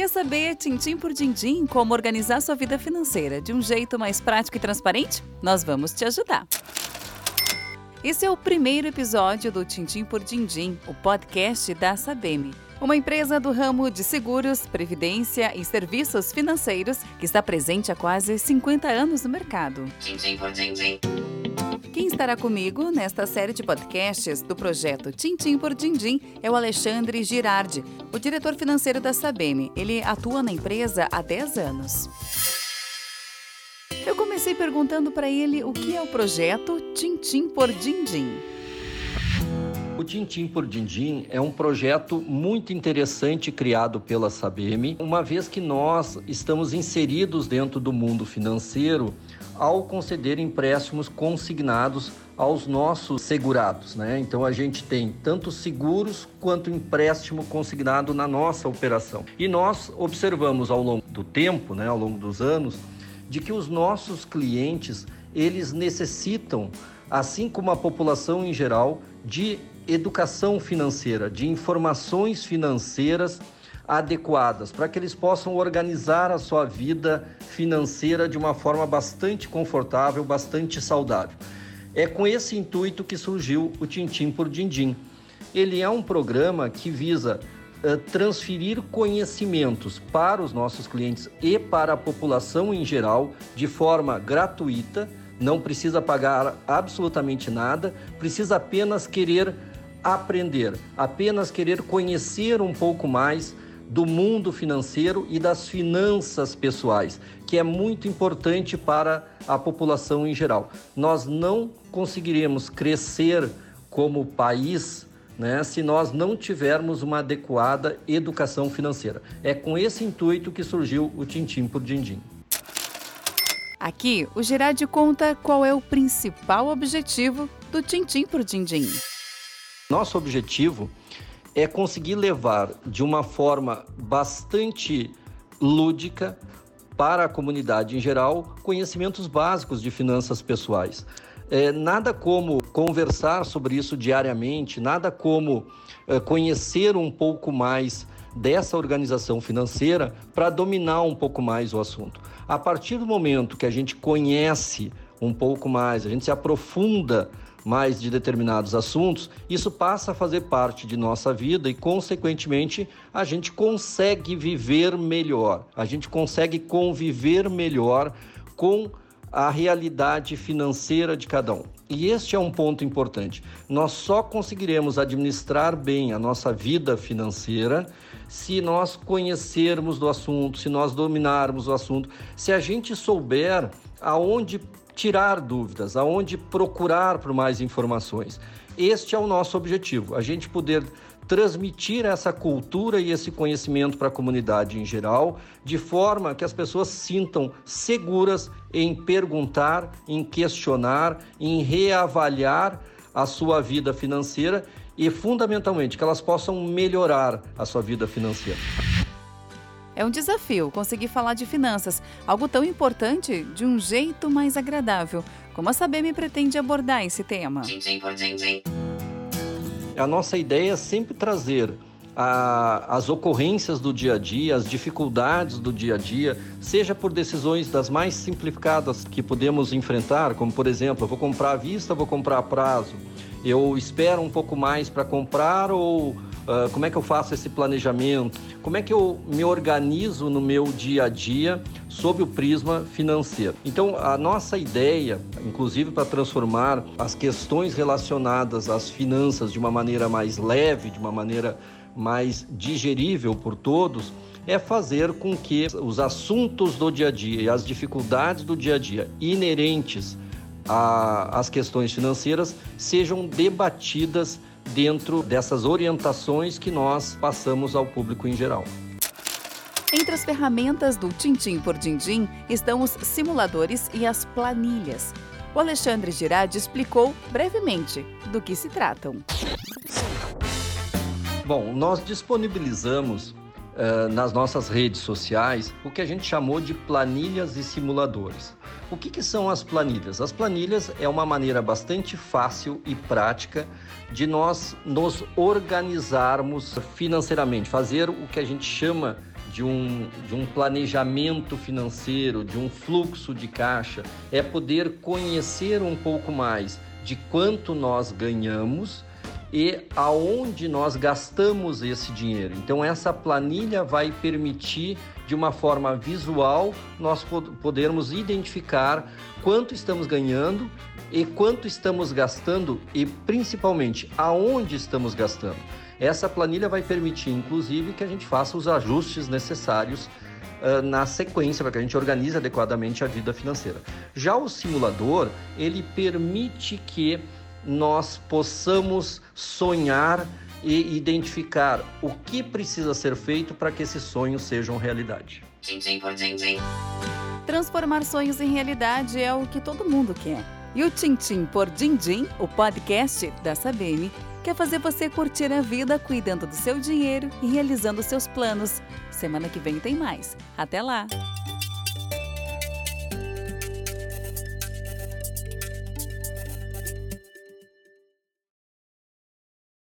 Quer saber, tintim por dindim, como organizar sua vida financeira de um jeito mais prático e transparente? Nós vamos te ajudar. Esse é o primeiro episódio do Tintim por Dindim, o podcast da Sabem, uma empresa do ramo de seguros, previdência e serviços financeiros que está presente há quase 50 anos no mercado. Tintim por Dindim. Estará comigo nesta série de podcasts do projeto Tintim por Dindim é o Alexandre Girardi, o diretor financeiro da Sabem. Ele atua na empresa há 10 anos. Eu comecei perguntando para ele o que é o projeto Tintim por Dindim. O Tintim por Dindim é um projeto muito interessante criado pela Sabem, uma vez que nós estamos inseridos dentro do mundo financeiro ao conceder empréstimos consignados aos nossos segurados, né? Então a gente tem tanto seguros quanto empréstimo consignado na nossa operação. E nós observamos ao longo do tempo, né, ao longo dos anos, de que os nossos clientes, eles necessitam, assim como a população em geral, de educação financeira, de informações financeiras adequadas, para que eles possam organizar a sua vida financeira de uma forma bastante confortável, bastante saudável. É com esse intuito que surgiu o Tintim por Dindim. Ele é um programa que visa eh, transferir conhecimentos para os nossos clientes e para a população em geral de forma gratuita, não precisa pagar absolutamente nada, precisa apenas querer aprender, apenas querer conhecer um pouco mais do mundo financeiro e das finanças pessoais, que é muito importante para a população em geral. Nós não conseguiremos crescer como país né, se nós não tivermos uma adequada educação financeira. É com esse intuito que surgiu o Tintim por Dindim. Aqui, o Girardi conta qual é o principal objetivo do Tintim por Dindim. Nosso objetivo é conseguir levar de uma forma bastante lúdica para a comunidade em geral conhecimentos básicos de finanças pessoais. É, nada como conversar sobre isso diariamente, nada como é, conhecer um pouco mais dessa organização financeira para dominar um pouco mais o assunto. A partir do momento que a gente conhece um pouco mais, a gente se aprofunda mais de determinados assuntos, isso passa a fazer parte de nossa vida e, consequentemente, a gente consegue viver melhor, a gente consegue conviver melhor com a realidade financeira de cada um. E este é um ponto importante. Nós só conseguiremos administrar bem a nossa vida financeira se nós conhecermos do assunto, se nós dominarmos o assunto, se a gente souber aonde tirar dúvidas, aonde procurar por mais informações. Este é o nosso objetivo, a gente poder transmitir essa cultura e esse conhecimento para a comunidade em geral, de forma que as pessoas se sintam seguras em perguntar, em questionar, em reavaliar a sua vida financeira e, fundamentalmente, que elas possam melhorar a sua vida financeira. É um desafio conseguir falar de finanças, algo tão importante, de um jeito mais agradável. Como a Sabem pretende abordar esse tema? A nossa ideia é sempre trazer a, as ocorrências do dia a dia, as dificuldades do dia a dia, seja por decisões das mais simplificadas que podemos enfrentar, como por exemplo, vou comprar à vista, vou comprar a prazo, eu espero um pouco mais para comprar ou Uh, como é que eu faço esse planejamento? Como é que eu me organizo no meu dia a dia sob o prisma financeiro? Então, a nossa ideia, inclusive para transformar as questões relacionadas às finanças de uma maneira mais leve, de uma maneira mais digerível por todos, é fazer com que os assuntos do dia a dia e as dificuldades do dia a dia inerentes às questões financeiras sejam debatidas dentro dessas orientações que nós passamos ao público em geral. Entre as ferramentas do Tintim por Dindim estão os simuladores e as planilhas. O Alexandre Girardi explicou brevemente do que se tratam. Bom, nós disponibilizamos uh, nas nossas redes sociais o que a gente chamou de planilhas e simuladores. O que, que são as planilhas? As planilhas é uma maneira bastante fácil e prática de nós nos organizarmos financeiramente, fazer o que a gente chama de um, de um planejamento financeiro, de um fluxo de caixa, é poder conhecer um pouco mais de quanto nós ganhamos e aonde nós gastamos esse dinheiro. Então essa planilha vai permitir de uma forma visual nós podermos identificar quanto estamos ganhando e quanto estamos gastando e principalmente aonde estamos gastando. Essa planilha vai permitir inclusive que a gente faça os ajustes necessários uh, na sequência para que a gente organize adequadamente a vida financeira. Já o simulador, ele permite que nós possamos sonhar e identificar o que precisa ser feito para que esses sonhos sejam realidade. Transformar sonhos em realidade é o que todo mundo quer. E o Tintim por Dindim, o podcast da Sabine, quer fazer você curtir a vida cuidando do seu dinheiro e realizando seus planos. Semana que vem tem mais. Até lá!